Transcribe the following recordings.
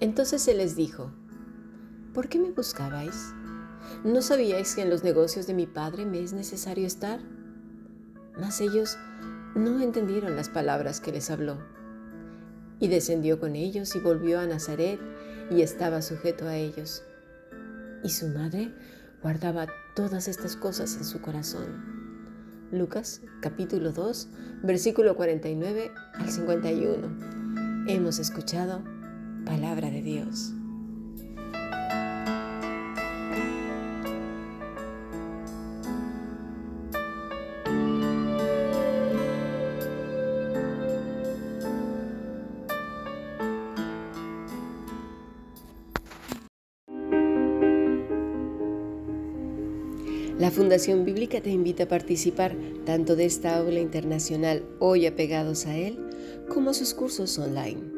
Entonces se les dijo, ¿por qué me buscabais? ¿No sabíais que en los negocios de mi padre me es necesario estar? Mas ellos no entendieron las palabras que les habló. Y descendió con ellos y volvió a Nazaret y estaba sujeto a ellos. Y su madre guardaba todas estas cosas en su corazón. Lucas capítulo 2, versículo 49 al 51. Hemos escuchado palabra de Dios. La Fundación Bíblica te invita a participar tanto de esta aula internacional hoy apegados a él, como sus cursos online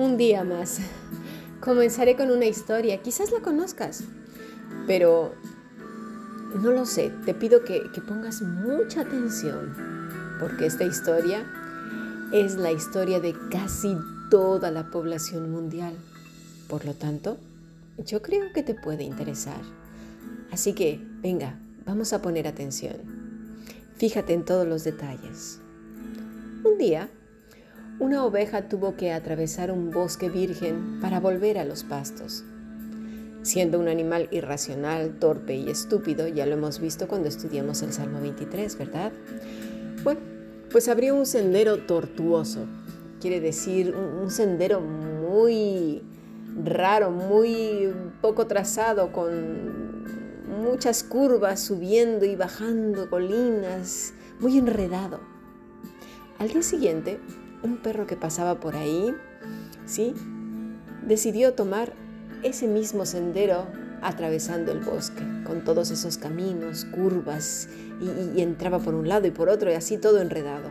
Un día más. Comenzaré con una historia, quizás la conozcas, pero no lo sé, te pido que, pongas mucha atención, porque esta historia es la historia de casi toda la población mundial. Por lo tanto, yo creo que te puede interesar. Así que, venga, vamos a poner atención. Fíjate en todos los detalles. Un día, una oveja tuvo que atravesar un bosque virgen para volver a los pastos. Siendo un animal irracional, torpe y estúpido, ya lo hemos visto cuando estudiamos el Salmo 23, ¿verdad? Bueno, pues abrió un sendero tortuoso, quiere decir un, sendero muy raro, muy poco trazado, con muchas curvas subiendo y bajando colinas, muy enredado. Al día siguiente, un perro que pasaba por ahí, ¿sí? Decidió tomar ese mismo sendero atravesando el bosque, con todos esos caminos, curvas, y, entraba por un lado y por otro, y así todo enredado.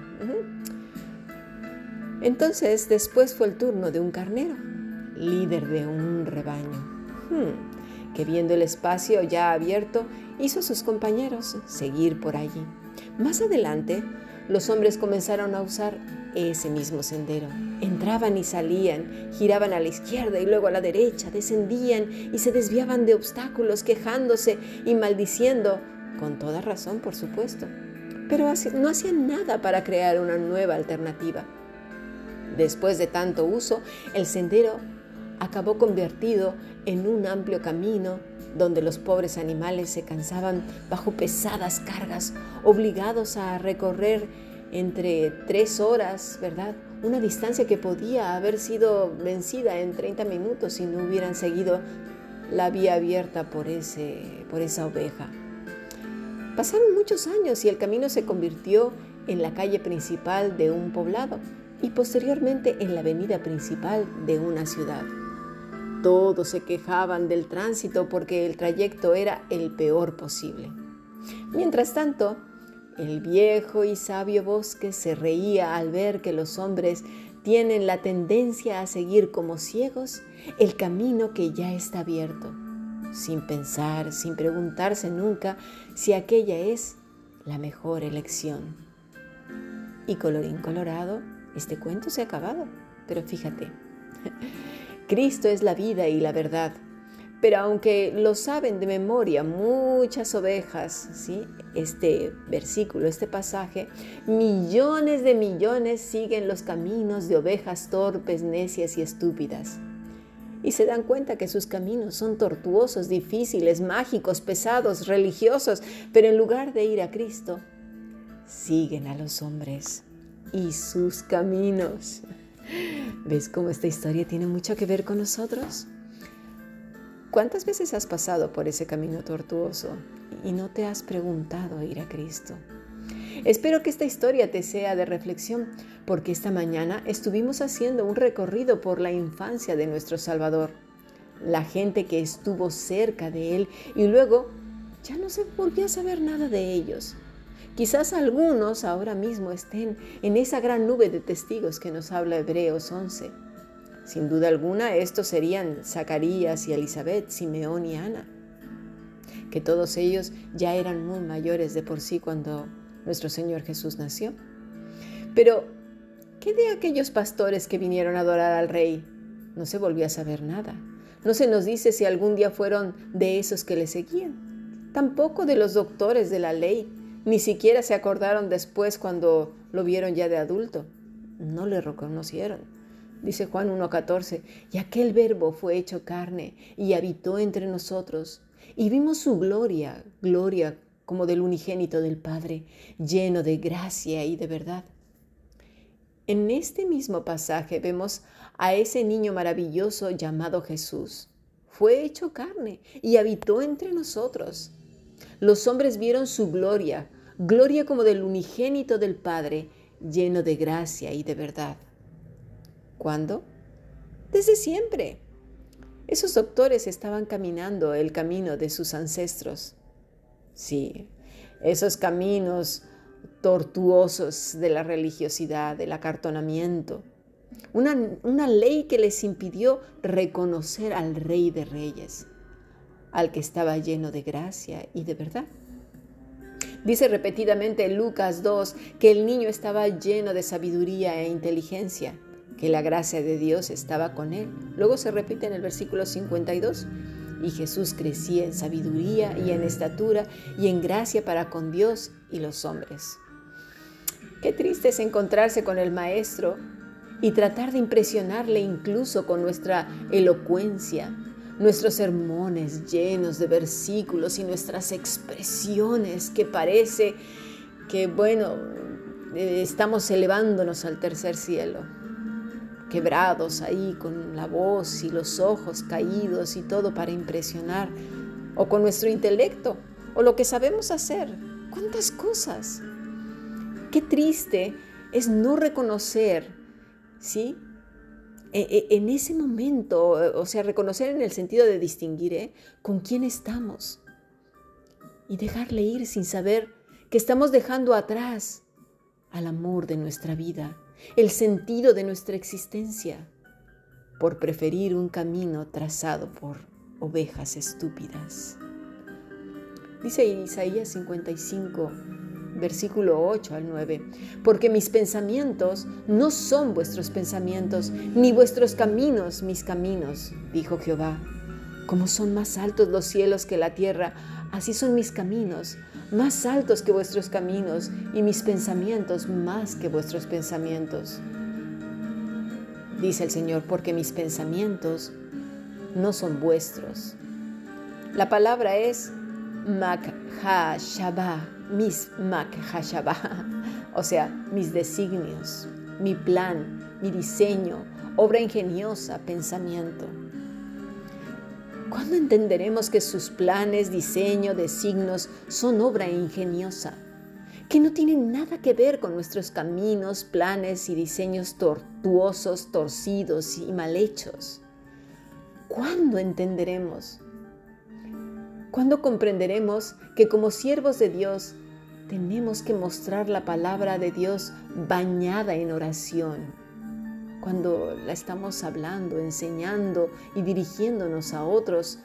Entonces, después fue el turno de un carnero, líder de un rebaño, hmm, que viendo el espacio ya abierto, hizo a sus compañeros seguir por allí. Más adelante, los hombres comenzaron a usar ese mismo sendero. Entraban y salían, giraban a la izquierda y luego a la derecha, descendían y se desviaban de obstáculos, quejándose y maldiciendo, con toda razón, por supuesto. Pero no hacían nada para crear una nueva alternativa. Después de tanto uso, el sendero acabó convertido en un amplio camino donde los pobres animales se cansaban bajo pesadas cargas, obligados a recorrer entre tres horas, ¿verdad? Una distancia que podía haber sido vencida en 30 minutos si no hubieran seguido la vía abierta por, ese, por esa oveja. Pasaron muchos años y el camino se convirtió en la calle principal de un poblado y posteriormente en la avenida principal de una ciudad. Todos se quejaban del tránsito porque el trayecto era el peor posible. Mientras tanto, el viejo y sabio bosque se reía al ver que los hombres tienen la tendencia a seguir como ciegos el camino que ya está abierto, sin pensar, sin preguntarse nunca si aquella es la mejor elección. Y colorín colorado, este cuento se ha acabado, pero fíjate, Cristo es la vida y la verdad. Pero aunque lo saben de memoria muchas ovejas, ¿sí? este versículo, este pasaje, millones de millones siguen los caminos de ovejas torpes, necias y estúpidas. Y se dan cuenta que sus caminos son tortuosos, difíciles, mágicos, pesados, religiosos, pero en lugar de ir a Cristo, siguen a los hombres y sus caminos. ¿Ves cómo esta historia tiene mucho que ver con nosotros? ¿Cuántas veces has pasado por ese camino tortuoso y no te has preguntado ir a Cristo? Espero que esta historia te sea de reflexión, porque esta mañana estuvimos haciendo un recorrido por la infancia de nuestro Salvador, la gente que estuvo cerca de Él y luego ya no se volvió a saber nada de ellos. Quizás algunos ahora mismo estén en esa gran nube de testigos que nos habla Hebreos 11. Sin duda alguna, estos serían Zacarías y Elizabeth, Simeón y Ana, que todos ellos ya eran muy mayores de por sí cuando nuestro Señor Jesús nació. Pero, ¿qué de aquellos pastores que vinieron a adorar al rey? No se volvió a saber nada. No se nos dice si algún día fueron de esos que le seguían. Tampoco de los doctores de la ley ni siquiera se acordaron después cuando lo vieron ya de adulto. No le reconocieron. Dice Juan 1.14, y aquel verbo fue hecho carne y habitó entre nosotros, y vimos su gloria, gloria como del unigénito del Padre, lleno de gracia y de verdad. En este mismo pasaje vemos a ese niño maravilloso llamado Jesús. Fue hecho carne y habitó entre nosotros. Los hombres vieron su gloria, gloria como del unigénito del Padre, lleno de gracia y de verdad. ¿Cuándo? Desde siempre. Esos doctores estaban caminando el camino de sus ancestros. Sí, esos caminos tortuosos de la religiosidad, del acartonamiento. Una, una, ley que les impidió reconocer al Rey de Reyes, al que estaba lleno de gracia y de verdad. Dice repetidamente en Lucas 2 que el niño estaba lleno de sabiduría e inteligencia, que la gracia de Dios estaba con él. Luego se repite en el versículo 52, y Jesús crecía en sabiduría y en estatura y en gracia para con Dios y los hombres. Qué triste es encontrarse con el Maestro y tratar de impresionarle incluso con nuestra elocuencia, nuestros sermones llenos de versículos y nuestras expresiones que parece que, bueno, eh, estamos elevándonos al tercer cielo, quebrados ahí con la voz y los ojos caídos y todo para impresionar, o con nuestro intelecto, o lo que sabemos hacer. ¿Cuántas cosas? Qué triste es no reconocer, ¿sí? E, e, en ese momento, o sea, reconocer en el sentido de distinguir ¿eh? con quién estamos y dejarle ir sin saber que estamos dejando atrás al amor de nuestra vida, el sentido de nuestra existencia, por preferir un camino trazado por ovejas estúpidas. Dice Isaías 55, versículo 8 al 9, porque mis pensamientos no son vuestros pensamientos, ni vuestros caminos mis caminos, dijo Jehová. Como son más altos los cielos que la tierra, así son mis caminos, más altos que vuestros caminos, y mis pensamientos más que vuestros pensamientos. Dice el Señor, porque mis pensamientos no son vuestros. La palabra es Makhashabah, mis Makhashabah, o sea, mis designios, mi plan, mi diseño, obra ingeniosa, pensamiento. ¿Cuándo entenderemos que sus planes, diseño, designios son obra ingeniosa? Que no tienen nada que ver con nuestros caminos, planes y diseños tortuosos, torcidos y mal hechos. ¿Cuándo entenderemos? ¿Cuándo comprenderemos que como siervos de Dios tenemos que mostrar la palabra de Dios bañada en oración? Cuando la estamos hablando, enseñando y dirigiéndonos a otros,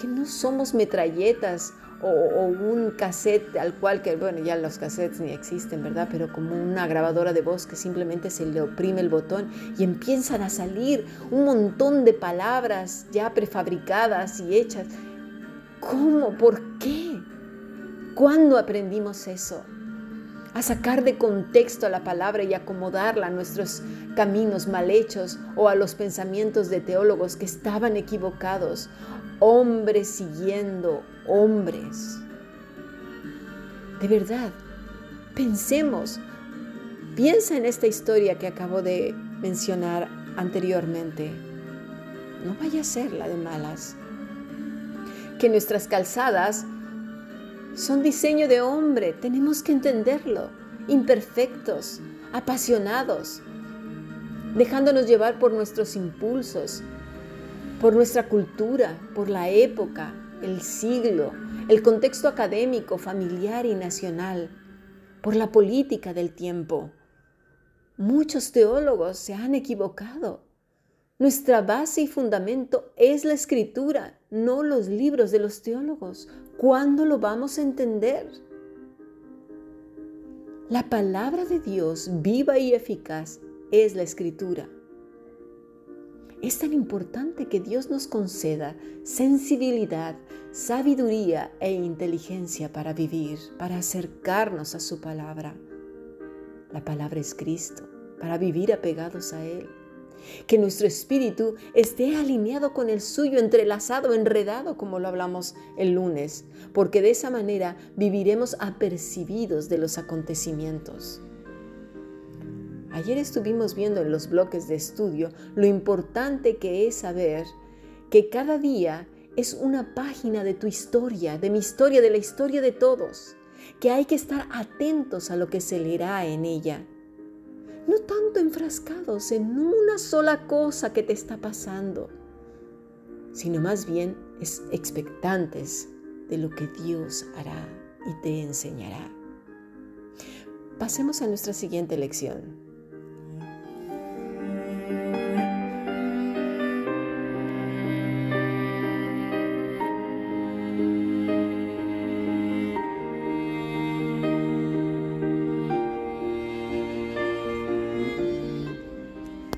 que no somos metralletas o, un cassette al cual que, bueno, ya los cassettes ni existen, ¿verdad? Pero como una grabadora de voz que simplemente se le oprime el botón y empiezan a salir un montón de palabras ya prefabricadas y hechas ¿Cómo? ¿Por qué? ¿Cuándo aprendimos eso? A sacar de contexto la palabra y acomodarla a nuestros caminos mal hechos o a los pensamientos de teólogos que estaban equivocados, hombres siguiendo hombres. De verdad, pensemos, piensa en esta historia que acabo de mencionar anteriormente. No vaya a ser la de malas que nuestras calzadas son diseño de hombre, tenemos que entenderlo. imperfectos, apasionados, dejándonos llevar por nuestros impulsos, por nuestra cultura, por la época, el siglo, el contexto académico, familiar y nacional, por la política del tiempo. Muchos teólogos se han equivocado. Nuestra base y fundamento es la escritura, no los libros de los teólogos. ¿Cuándo lo vamos a entender? La palabra de Dios viva y eficaz es la escritura. Es tan importante que Dios nos conceda sensibilidad, sabiduría e inteligencia para vivir, para acercarnos a su palabra. La palabra es Cristo, para vivir apegados a Él. Que nuestro espíritu esté alineado con el suyo, entrelazado, enredado, como lo hablamos el lunes, porque de esa manera viviremos apercibidos de los acontecimientos. Ayer estuvimos viendo en los bloques de estudio lo importante que es saber que cada día es una página de tu historia, de mi historia, de la historia de todos, que hay que estar atentos a lo que se leerá en ella no tanto enfrascados en una sola cosa que te está pasando, sino más bien es expectantes de lo que Dios hará y te enseñará. Pasemos a nuestra siguiente lección.